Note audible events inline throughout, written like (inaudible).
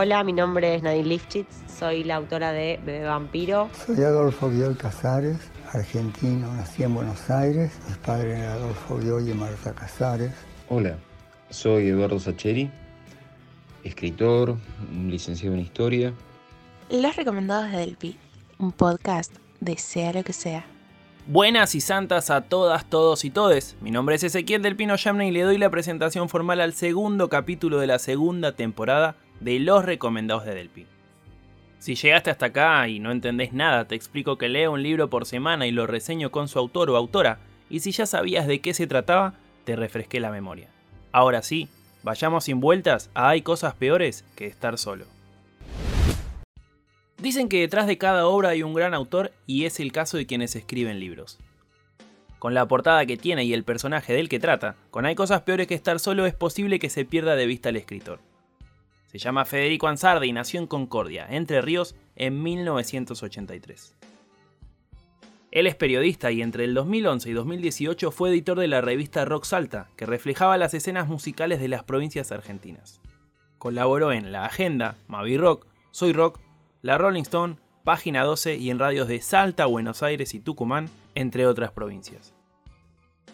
Hola, mi nombre es Nadine Lifchitz, soy la autora de Bebé Vampiro. Soy Adolfo Bioy Casares, argentino, nací en Buenos Aires. Mis padres eran Adolfo Bioy y Marta Casares. Hola, soy Eduardo Sacheri, escritor, licenciado en historia. Los recomendados de Delpi, un podcast de sea lo que sea. Buenas y santas a todas, todos y todes. Mi nombre es Ezequiel del Pino Yamne y le doy la presentación formal al segundo capítulo de la segunda temporada de Los Recomendados de Delpi. Si llegaste hasta acá y no entendés nada, te explico que leo un libro por semana y lo reseño con su autor o autora, y si ya sabías de qué se trataba, te refresqué la memoria. Ahora sí, vayamos sin vueltas a Hay cosas peores que estar solo. Dicen que detrás de cada obra hay un gran autor y es el caso de quienes escriben libros. Con la portada que tiene y el personaje del que trata, con Hay cosas peores que estar solo es posible que se pierda de vista el escritor. Se llama Federico Ansardi y nació en Concordia, Entre Ríos, en 1983. Él es periodista y entre el 2011 y 2018 fue editor de la revista Rock Salta, que reflejaba las escenas musicales de las provincias argentinas. Colaboró en La Agenda, Mavi Rock, Soy Rock la Rolling Stone, Página 12 y en radios de Salta, Buenos Aires y Tucumán, entre otras provincias.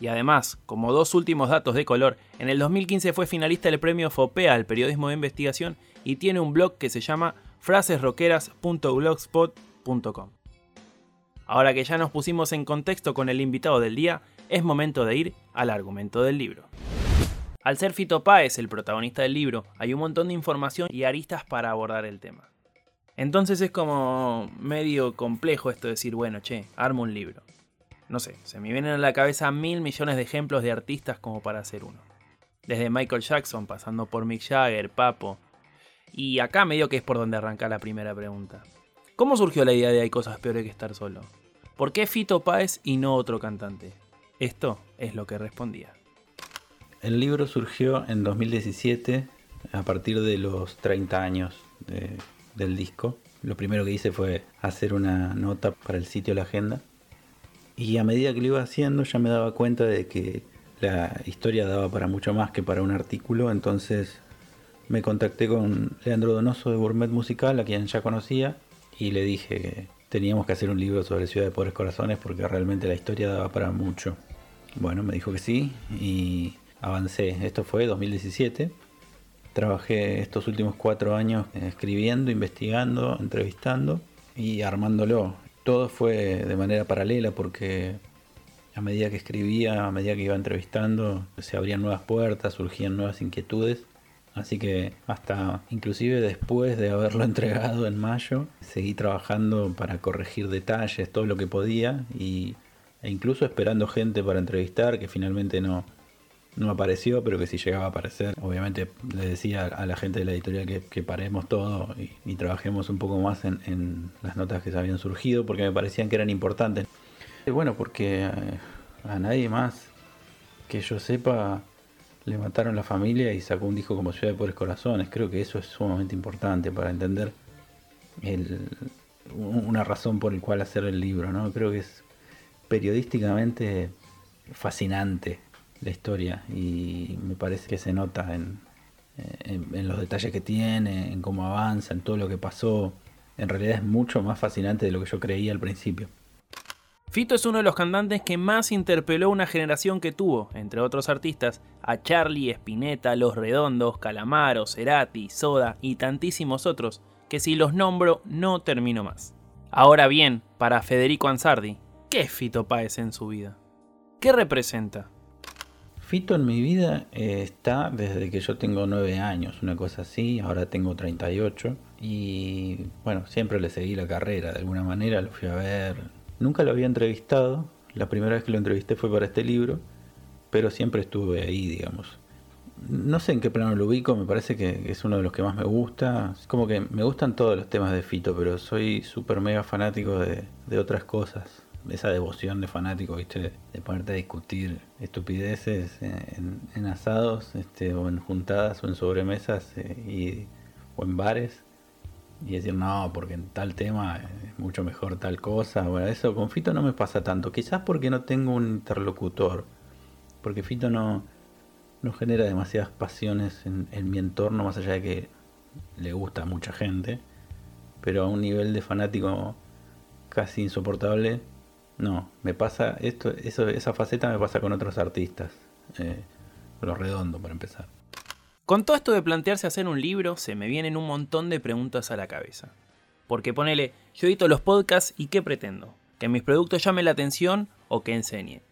Y además, como dos últimos datos de color, en el 2015 fue finalista del premio FOPEA al periodismo de investigación y tiene un blog que se llama frasesroqueras.blogspot.com. Ahora que ya nos pusimos en contexto con el invitado del día, es momento de ir al argumento del libro. Al ser Fito Páez el protagonista del libro, hay un montón de información y aristas para abordar el tema. Entonces es como medio complejo esto de decir, bueno, che, armo un libro. No sé, se me vienen a la cabeza mil millones de ejemplos de artistas como para hacer uno. Desde Michael Jackson, pasando por Mick Jagger, Papo. Y acá medio que es por donde arranca la primera pregunta. ¿Cómo surgió la idea de hay cosas peores que estar solo? ¿Por qué Fito Páez y no otro cantante? Esto es lo que respondía. El libro surgió en 2017 a partir de los 30 años de del disco. Lo primero que hice fue hacer una nota para el sitio La Agenda. Y a medida que lo iba haciendo ya me daba cuenta de que la historia daba para mucho más que para un artículo. Entonces me contacté con Leandro Donoso de Gourmet Musical, a quien ya conocía, y le dije que teníamos que hacer un libro sobre Ciudad de Pobres Corazones porque realmente la historia daba para mucho. Bueno, me dijo que sí y avancé. Esto fue 2017. Trabajé estos últimos cuatro años escribiendo, investigando, entrevistando y armándolo. Todo fue de manera paralela porque a medida que escribía, a medida que iba entrevistando, se abrían nuevas puertas, surgían nuevas inquietudes. Así que hasta inclusive después de haberlo (laughs) entregado en mayo, seguí trabajando para corregir detalles, todo lo que podía y, e incluso esperando gente para entrevistar que finalmente no, no apareció, pero que si llegaba a aparecer, obviamente le decía a la gente de la editorial que, paremos todo y, trabajemos un poco más en, las notas que se habían surgido, porque me parecían que eran importantes. Bueno, porque eh, a, nadie más que yo sepa le mataron la familia y sacó un disco como Ciudad de Pobres Corazones. Creo que eso es sumamente importante para entender una razón por el cual hacer el libro, ¿no? Creo que es periodísticamente fascinante la historia y me parece que se nota en, los detalles que tiene, en cómo avanza, en todo lo que pasó. En realidad es mucho más fascinante de lo que yo creía al principio. Fito es uno de los cantantes que más interpeló una generación que tuvo, entre otros artistas, a Charlie, Spinetta, Los Redondos, Calamaro, Cerati, Soda y tantísimos otros, que si los nombro no termino más. Ahora bien, para Federico Ansardi, ¿qué es Fito Páez en su vida? ¿Qué representa? Fito en mi vida eh, está desde que yo tengo 9 años, una cosa así, ahora tengo 38 y bueno, siempre le seguí la carrera, de alguna manera lo fui a ver. Nunca lo había entrevistado, la primera vez que lo entrevisté fue para este libro, pero siempre estuve ahí, digamos. No sé en qué plano lo ubico, me parece que es uno de los que más me gusta. Como que me gustan todos los temas de Fito, pero soy súper mega fanático de, de otras cosas esa devoción de fanático, ¿viste? De ponerte a discutir estupideces en, asados, este, o en juntadas, o en sobremesas, eh, y, o en bares, y decir, no, porque en tal tema es mucho mejor tal cosa. Bueno, eso con Fito no me pasa tanto. Quizás porque no tengo un interlocutor, porque Fito no, no genera demasiadas pasiones en, en mi entorno, más allá de que le gusta a mucha gente, pero a un nivel de fanático casi insoportable, no, me pasa esto, esa faceta me pasa con otros artistas, eh, los redondo para empezar. Con todo esto de plantearse hacer un libro, se me vienen un montón de preguntas a la cabeza. Porque ponele, yo edito los podcasts y ¿qué pretendo? ¿Que mis productos llamen la atención o que enseñe?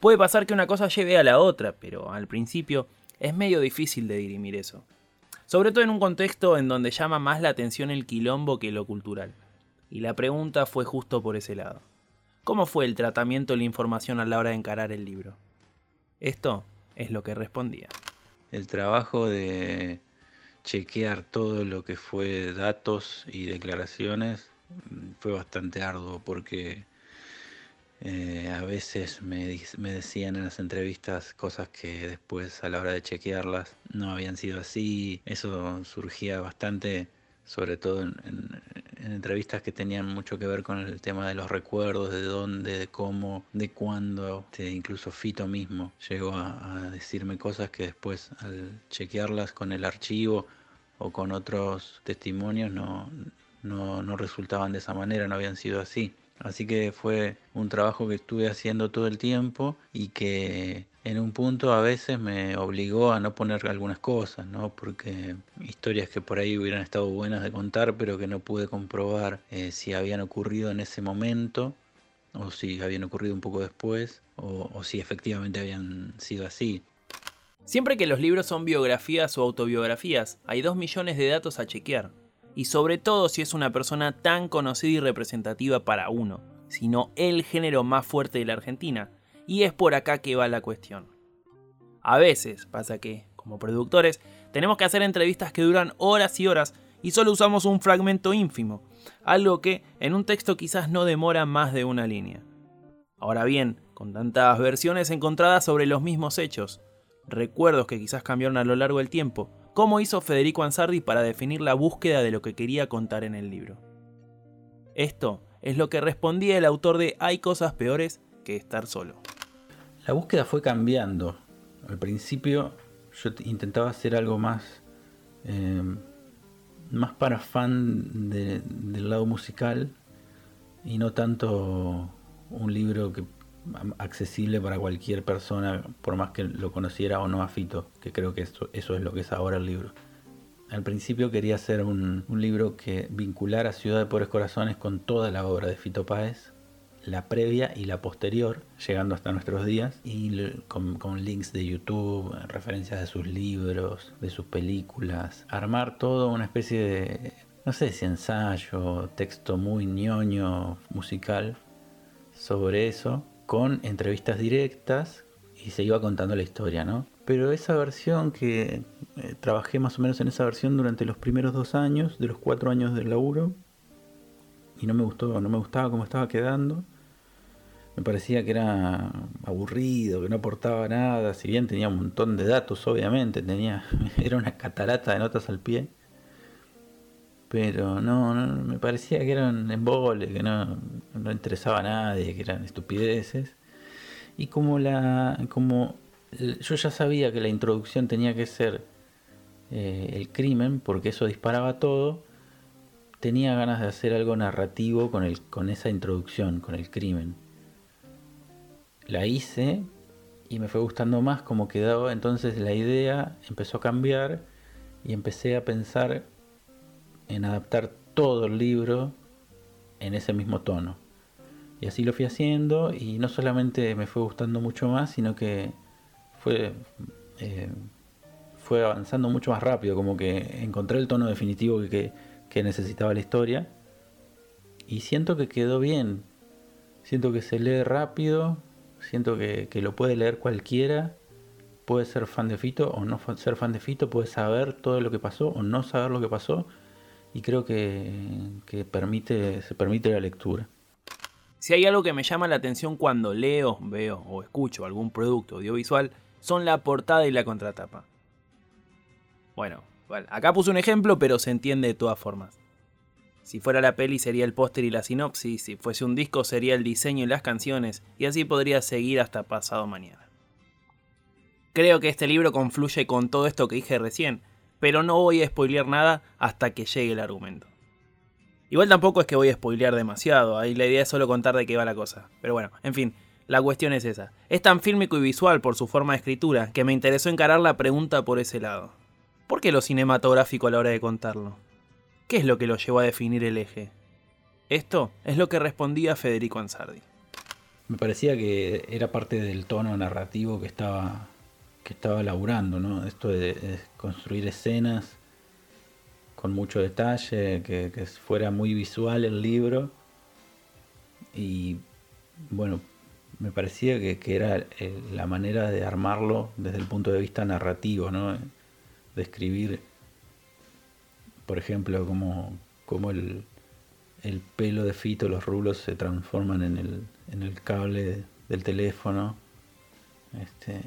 Puede pasar que una cosa lleve a la otra, pero al principio es medio difícil de dirimir eso. Sobre todo en un contexto en donde llama más la atención el quilombo que lo cultural. Y la pregunta fue justo por ese lado. ¿Cómo fue el tratamiento de la información a la hora de encarar el libro? Esto es lo que respondía. El trabajo de chequear todo lo que fue datos y declaraciones mm, fue bastante arduo porque eh, a veces me, decían en las entrevistas cosas que después a la hora de chequearlas no habían sido así. Eso surgía bastante, sobre todo en, entrevistas que tenían mucho que ver con el tema de los recuerdos, de dónde, de cómo, de cuándo. Este, incluso Fito mismo llegó a, a decirme cosas que después al chequearlas con el archivo o con otros testimonios no, no, no resultaban de esa manera, no habían sido así. Así que fue un trabajo que estuve haciendo todo el tiempo y que en un punto a veces me obligó a no poner algunas cosas, ¿no? Porque historias que por ahí hubieran estado buenas de contar, pero que no pude comprobar eh, si habían ocurrido en ese momento o si habían ocurrido un poco después o, o si efectivamente habían sido así. Siempre que los libros son biografías o autobiografías, hay dos millones de datos a chequear y sobre todo si es una persona tan conocida y representativa para uno, sino el género más fuerte de la Argentina, y es por acá que va la cuestión. A veces pasa que, como productores, tenemos que hacer entrevistas que duran horas y horas y solo usamos un fragmento ínfimo, algo que en un texto quizás no demora más de una línea. Ahora bien, con tantas versiones encontradas sobre los mismos hechos, recuerdos que quizás cambiaron a lo largo del tiempo, cómo hizo Federico Ansardi para definir la búsqueda de lo que quería contar en el libro. Esto es lo que respondía el autor de Hay cosas peores que estar solo. La búsqueda fue cambiando. Al principio yo intentaba hacer algo más, eh, más para fan del lado musical y no tanto un libro que accesible para cualquier persona, por más que lo conociera o no a Fito, que creo que eso, eso es lo que es ahora el libro. Al principio quería hacer un, libro que vinculara Ciudad de Pobres Corazones con toda la obra de Fito Páez, la previa y la posterior, llegando hasta nuestros días, y con, con, links de YouTube, referencias de sus libros, de sus películas, armar todo una especie de, no sé si ensayo, texto muy ñoño, musical, sobre eso, con entrevistas directas y se iba contando la historia, ¿no? Pero esa versión que eh, trabajé más o menos en esa versión durante los primeros dos años, de los cuatro años del laburo, y no me gustó, no me gustaba cómo estaba quedando. Me parecía que era aburrido, que no aportaba nada, si bien tenía un montón de datos, obviamente, tenía, (laughs) era una catarata de notas al pie pero no, no, me parecía que eran embole, que no, no interesaba a nadie, que eran estupideces. Y como la, como yo ya sabía que la introducción tenía que ser eh, el crimen, porque eso disparaba todo, tenía ganas de hacer algo narrativo con, el, con esa introducción, con el crimen. La hice y me fue gustando más como quedaba, entonces la idea empezó a cambiar y empecé a pensar en adaptar todo el libro en ese mismo tono. Y así lo fui haciendo y no solamente me fue gustando mucho más, sino que fue, eh, fue avanzando mucho más rápido, como que encontré el tono definitivo que, que, necesitaba la historia. Y siento que quedó bien, siento que se lee rápido, siento que, que lo puede leer cualquiera, puede ser fan de Fito o no ser fan de Fito, puede saber todo lo que pasó o no saber lo que pasó y creo que, permite, se permite la lectura. Si hay algo que me llama la atención cuando leo, veo o escucho algún producto audiovisual, son la portada y la contratapa. Bueno, acá puse un ejemplo, pero se entiende de todas formas. Si fuera la peli sería el póster y la sinopsis, si fuese un disco sería el diseño y las canciones, y así podría seguir hasta pasado mañana. Creo que este libro confluye con todo esto que dije recién, pero no voy a spoilear nada hasta que llegue el argumento. Igual tampoco es que voy a spoilear demasiado, ahí la idea es solo contar de qué va la cosa. Pero bueno, en fin, la cuestión es esa. Es tan fílmico y visual por su forma de escritura que me interesó encarar la pregunta por ese lado. ¿Por qué lo cinematográfico a la hora de contarlo? ¿Qué es lo que lo llevó a definir el eje? Esto es lo que respondía Federico Ansardi. Me parecía que era parte del tono narrativo que estaba, que estaba laburando, ¿no? Esto de, construir escenas con mucho detalle, que, que, fuera muy visual el libro. Y bueno, me parecía que, era eh, la manera de armarlo desde el punto de vista narrativo, ¿no? De escribir, por ejemplo, cómo, cómo el, el pelo de Fito, los rulos se transforman en el, en el cable del teléfono. Este,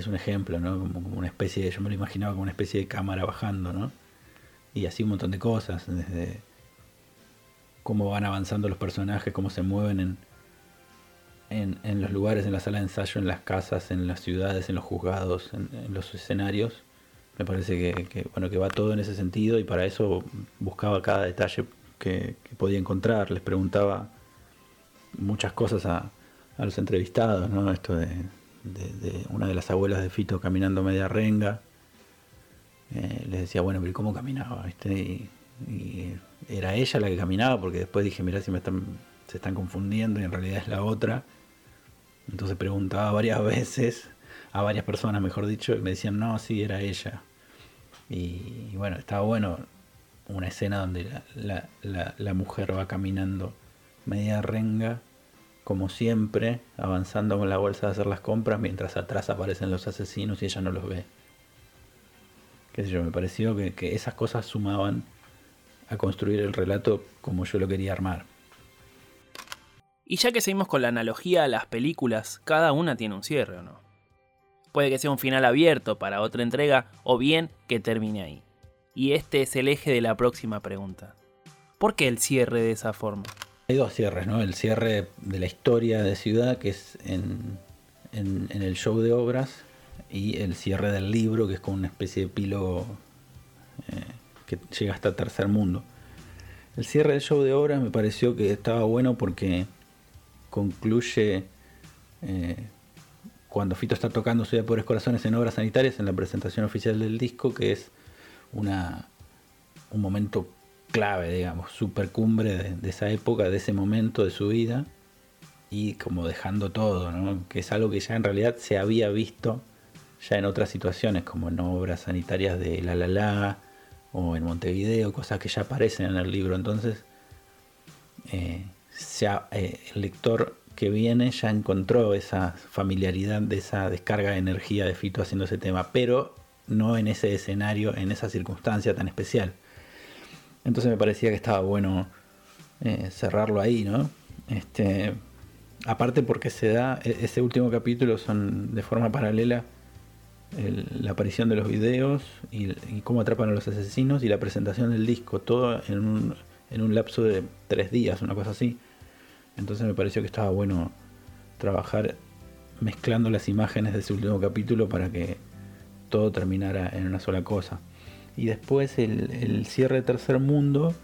es un ejemplo, ¿no? Como, una especie de, yo me lo imaginaba como una especie de cámara bajando, ¿no? Y así un montón de cosas, desde cómo van avanzando los personajes, cómo se mueven en, en, en los lugares, en la sala de ensayo, en las casas, en las ciudades, en los juzgados, en, los escenarios. Me parece que, que, bueno, que va todo en ese sentido y para eso buscaba cada detalle que, podía encontrar, les preguntaba muchas cosas a, los entrevistados, ¿no? Esto de, una de las abuelas de Fito caminando media renga. Eh, les decía, bueno, pero ¿cómo caminaba? Y, era ella la que caminaba, porque después dije, mira si me están, se están confundiendo y en realidad es la otra. Entonces preguntaba varias (laughs) veces, a varias personas mejor dicho, y me decían, no, sí, era ella. y bueno, estaba bueno una escena donde la, mujer va caminando media renga, como siempre, avanzando con la bolsa de hacer las compras, mientras atrás aparecen los asesinos y ella no los ve. Qué sé yo, me pareció que, que esas cosas sumaban a construir el relato como yo lo quería armar. Y ya que seguimos con la analogía a las películas, cada una tiene un cierre o no. Puede que sea un final abierto para otra entrega o bien que termine ahí. Y este es el eje de la próxima pregunta. ¿Por qué el cierre de esa forma? Hay dos cierres, ¿no? El cierre de la historia de ciudad, que es en, el show de obras, y el cierre del libro, que es como una especie de epílogo eh, que llega hasta tercer mundo. El cierre del show de obras me pareció que estaba bueno porque concluye eh, cuando Fito está tocando Ciudad de Pobres Corazones en Obras Sanitarias en la presentación oficial del disco, que es una, un momento clave, digamos, super cumbre de, esa época, de ese momento de su vida, y como dejando todo, ¿no? que es algo que ya en realidad se había visto ya en otras situaciones, como en obras sanitarias de La La La o en Montevideo, cosas que ya aparecen en el libro. Entonces, eh, eh, el lector que viene ya encontró esa familiaridad de esa descarga de energía de Fito haciendo ese tema, pero no en ese escenario, en esa circunstancia tan especial. Entonces me parecía que estaba bueno eh, cerrarlo ahí, ¿no? Este, aparte porque se da, e-, ese último capítulo son de forma paralela la aparición de los videos y, cómo atrapan a los asesinos y la presentación del disco, todo en un, en un lapso de tres días, una cosa así. Entonces me pareció que estaba bueno trabajar mezclando las imágenes de ese último capítulo para que todo terminara en una sola cosa. Y después el, cierre de Tercer Mundo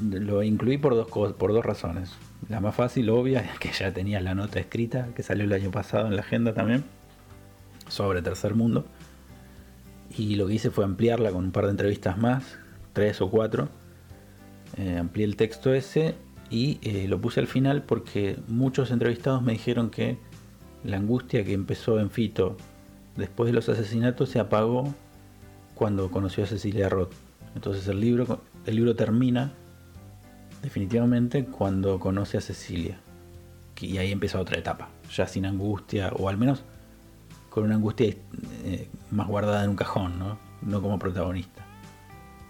lo incluí por dos, por dos razones. La más fácil, obvia, es (laughs) que ya tenía la nota escrita que salió el año pasado en la agenda también sobre Tercer Mundo. Y lo que hice fue ampliarla con un par de entrevistas más, tres o cuatro. Eh, amplié el texto ese y eh, lo puse al final porque muchos entrevistados me dijeron que la angustia que empezó en Fito después de los asesinatos se apagó cuando conoció a Cecilia Roth. Entonces el libro, el libro termina definitivamente cuando conoce a Cecilia. Y ahí empieza otra etapa, ya sin angustia, o al menos con una angustia eh, más guardada en un cajón, ¿no? no como protagonista.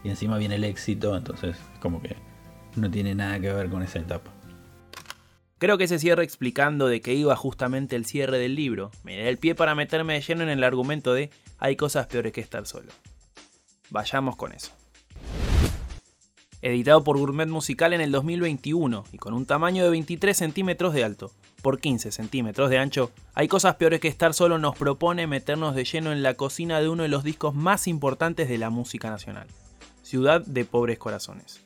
Y encima viene el éxito, entonces como que no tiene nada que ver con esa etapa. Creo que ese cierre explicando de que iba justamente el cierre del libro me da el pie para meterme de lleno en el argumento de hay cosas peores que estar solo. Vayamos con eso. editado por Gourmet Musical en el 2021 y con un tamaño de 23 centímetros de alto por 15 centímetros de ancho, Hay cosas peores que estar solo nos propone meternos de lleno en la cocina de uno de los discos más importantes de la música nacional, Ciudad de Pobres Corazones.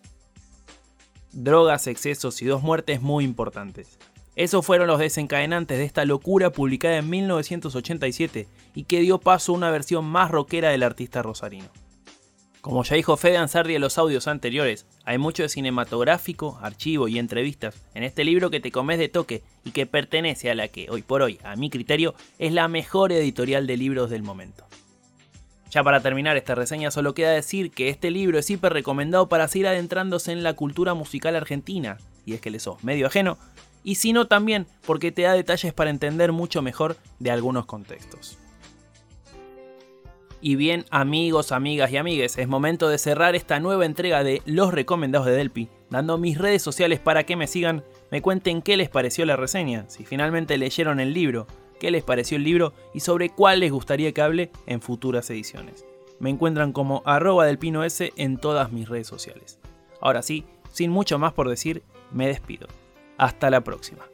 Drogas, excesos y dos muertes muy importantes. Esos fueron los desencadenantes de esta locura publicada en 1987 y que dio paso a una versión más rockera del artista rosarino. Como ya dijo Fede Ansardi en los audios anteriores, hay mucho de cinematográfico, archivo y entrevistas en este libro que te comes de toque y que pertenece a la que, hoy por hoy, a mi criterio, es la mejor editorial de libros del momento. Ya para terminar esta reseña solo queda decir que este libro es hiper recomendado para seguir adentrándose en la cultura musical argentina, y es que le sos medio ajeno, y si no también porque te da detalles para entender mucho mejor de algunos contextos. Y bien, amigos, amigas y amigues, es momento de cerrar esta nueva entrega de Los Recomendados de Delpi, dando mis redes sociales para que me sigan, me cuenten qué les pareció la reseña, si finalmente leyeron el libro, qué les pareció el libro y sobre cuál les gustaría que hable en futuras ediciones. Me encuentran como arroba del pino S en todas mis redes sociales. Ahora sí, sin mucho más por decir, me despido. Hasta la próxima.